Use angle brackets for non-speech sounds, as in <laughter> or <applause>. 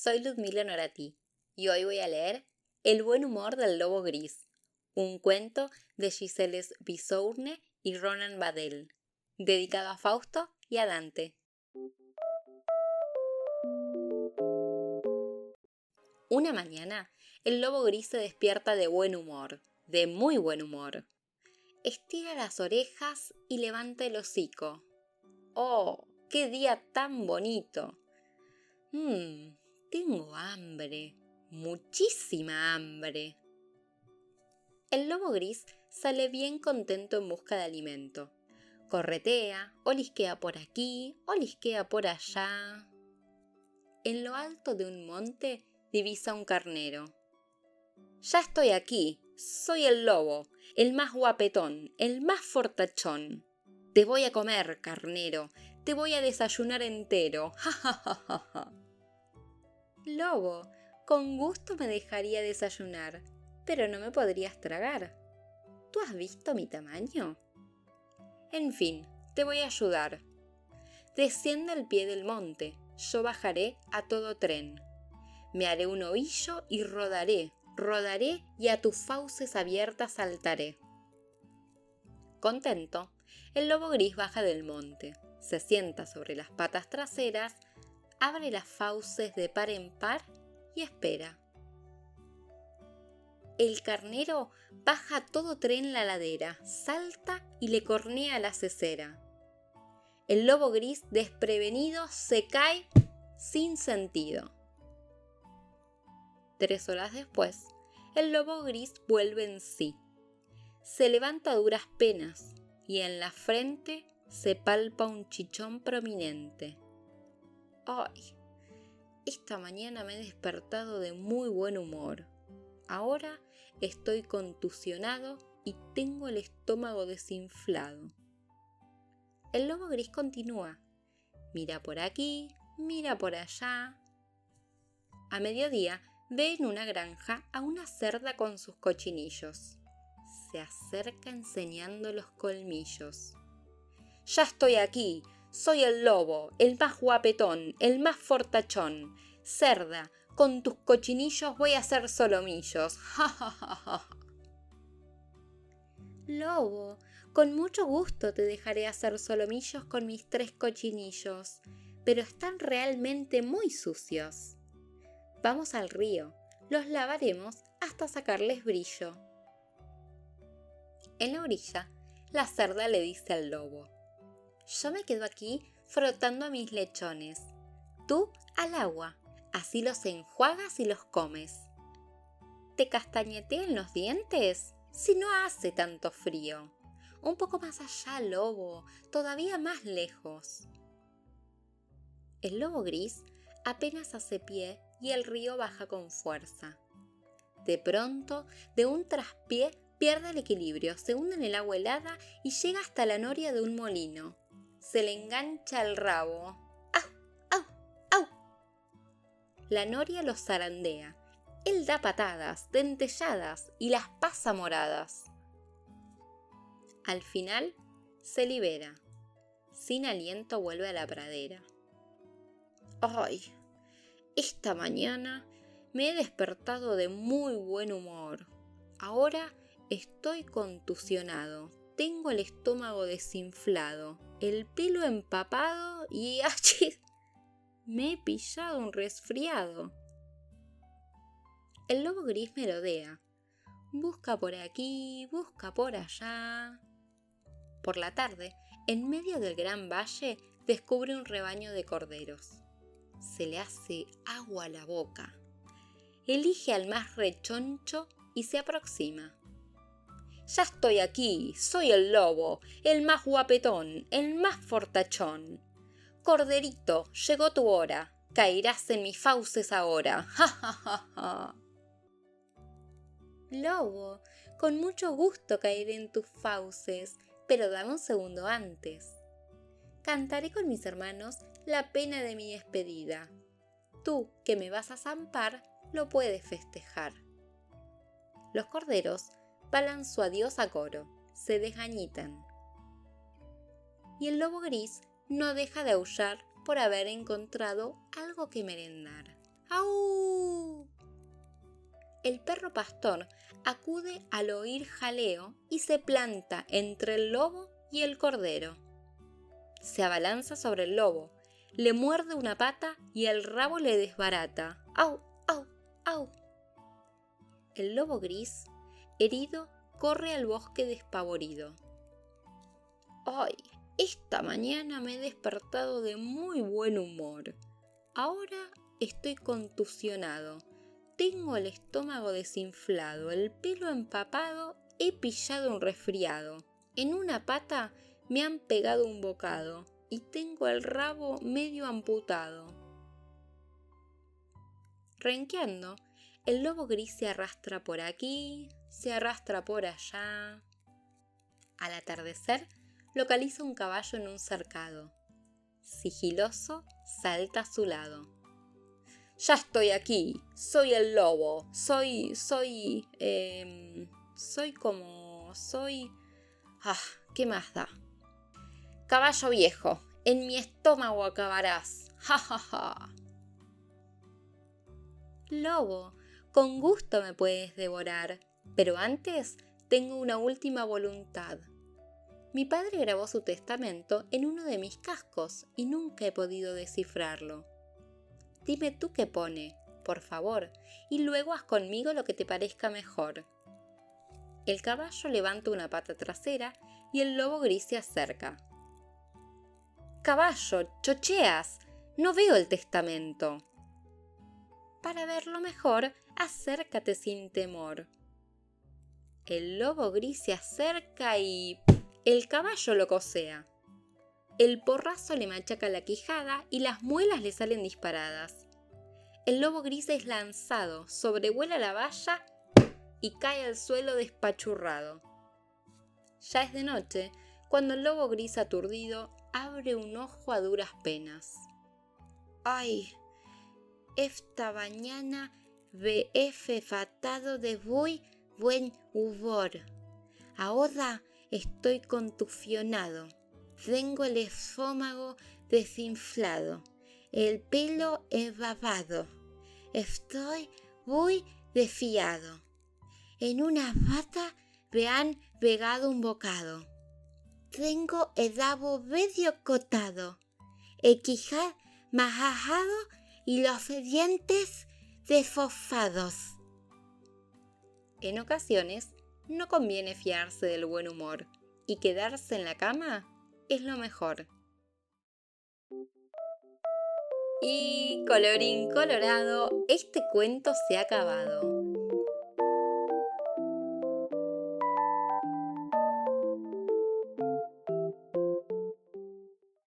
soy Ludmila Norati y hoy voy a leer El buen humor del lobo gris, un cuento de Giselle Bisourne y Ronan Badel, dedicado a Fausto y a Dante. Una mañana, el lobo gris se despierta de buen humor, de muy buen humor. Estira las orejas y levanta el hocico. ¡Oh, qué día tan bonito! Mmm, tengo hambre, muchísima hambre. El lobo gris sale bien contento en busca de alimento. Corretea, olisquea por aquí, olisquea por allá. En lo alto de un monte divisa un carnero. Ya estoy aquí, soy el lobo, el más guapetón, el más fortachón. Te voy a comer, carnero, te voy a desayunar entero. Ja, ja, ja. Lobo, con gusto me dejaría desayunar, pero no me podrías tragar. ¿Tú has visto mi tamaño? En fin, te voy a ayudar. Desciende al pie del monte, yo bajaré a todo tren. Me haré un ovillo y rodaré, rodaré y a tus fauces abiertas saltaré. Contento, el lobo gris baja del monte, se sienta sobre las patas traseras abre las fauces de par en par y espera. El carnero baja todo tren la ladera, salta y le cornea la cesera. El lobo gris, desprevenido, se cae sin sentido. Tres horas después, el lobo gris vuelve en sí. Se levanta a duras penas y en la frente se palpa un chichón prominente. Esta mañana me he despertado de muy buen humor. Ahora estoy contusionado y tengo el estómago desinflado. El lobo gris continúa. Mira por aquí, mira por allá. A mediodía ve en una granja a una cerda con sus cochinillos. Se acerca enseñando los colmillos. Ya estoy aquí, soy el lobo, el más guapetón, el más fortachón. Cerda, con tus cochinillos voy a hacer solomillos. <laughs> Ja. Lobo, con mucho gusto te dejaré hacer solomillos con mis tres cochinillos, pero están realmente muy sucios. Vamos al río, los lavaremos hasta sacarles brillo. En la orilla, la cerda le dice al lobo, yo me quedo aquí frotando a mis lechones. Tú al agua, así los enjuagas y los comes. ¿Te castañetean los dientes? Si no hace tanto frío. Un poco más allá, lobo, todavía más lejos. El lobo gris apenas hace pie y el río baja con fuerza. De pronto, de un traspié, pierde el equilibrio, se hunde en el agua helada y llega hasta la noria de un molino se le engancha el rabo. ¡Au! ¡Au! ¡Au! La noria los zarandea. Él da patadas, dentelladas y las pasa moradas. Al final, se libera. Sin aliento vuelve a la pradera. ¡Ay! Esta mañana me he despertado de muy buen humor. Ahora estoy contusionado. Tengo el estómago desinflado el pelo empapado y <laughs> ¡achis! me he pillado un resfriado. El lobo gris merodea. Busca por aquí, busca por allá. Por la tarde, en medio del gran valle, descubre un rebaño de corderos. Se le hace agua a la boca. Elige al más rechoncho y se aproxima. Ya estoy aquí, soy el lobo, el más guapetón, el más fortachón. Corderito, llegó tu hora, caerás en mis fauces ahora. <laughs> Ja, ja, ja, ja. Lobo, con mucho gusto caeré en tus fauces, pero dame un segundo antes. Cantaré con mis hermanos la pena de mi despedida. Tú, que me vas a zampar, lo puedes festejar. Los corderos balan su adiós a coro, se desgañitan. Y el lobo gris no deja de aullar por haber encontrado algo que merendar. ¡Au! El perro pastor acude al oír jaleo y se planta entre el lobo y el cordero. Se abalanza sobre el lobo, le muerde una pata y el rabo le desbarata. ¡Au! ¡Au! ¡Au! El lobo gris, herido, corre al bosque despavorido. ¡Ay! Esta mañana me he despertado de muy buen humor. Ahora estoy contusionado. Tengo el estómago desinflado, el pelo empapado, he pillado un resfriado. En una pata me han pegado un bocado y tengo el rabo medio amputado. Renqueando, el lobo gris se arrastra por aquí, se arrastra por allá. Al atardecer, localiza un caballo en un cercado. Sigiloso, salta a su lado. Ya estoy aquí, soy el lobo, soy, soy, eh, soy como, soy... Ah, ¿qué más da? Caballo viejo, en mi estómago acabarás. <laughs> Ja, ja, ja. Lobo, con gusto me puedes devorar, pero antes tengo una última voluntad. Mi padre grabó su testamento en uno de mis cascos y nunca he podido descifrarlo. Dime tú qué pone, por favor, y luego haz conmigo lo que te parezca mejor. El caballo levanta una pata trasera y el lobo gris se acerca. Caballo, chocheas, no veo el testamento. Para verlo mejor, acércate sin temor. El lobo gris se acerca y el caballo lo cosea. El porrazo le machaca la quijada y las muelas le salen disparadas. El lobo gris es lanzado, sobrevuela la valla y cae al suelo despachurrado. Ya es de noche cuando el lobo gris aturdido abre un ojo a duras penas. ¡Ay! Esta mañana BF fatado de muy buen humor. Ahora estoy contusionado. Tengo el estómago desinflado, el pelo embabado. Estoy muy desfiado. En una pata me han pegado un bocado. Tengo el rabo medio cotado, el quijar majajado y los dientes desfofados. En ocasiones no conviene fiarse del buen humor y quedarse en la cama es lo mejor. Y colorín colorado, este cuento se ha acabado.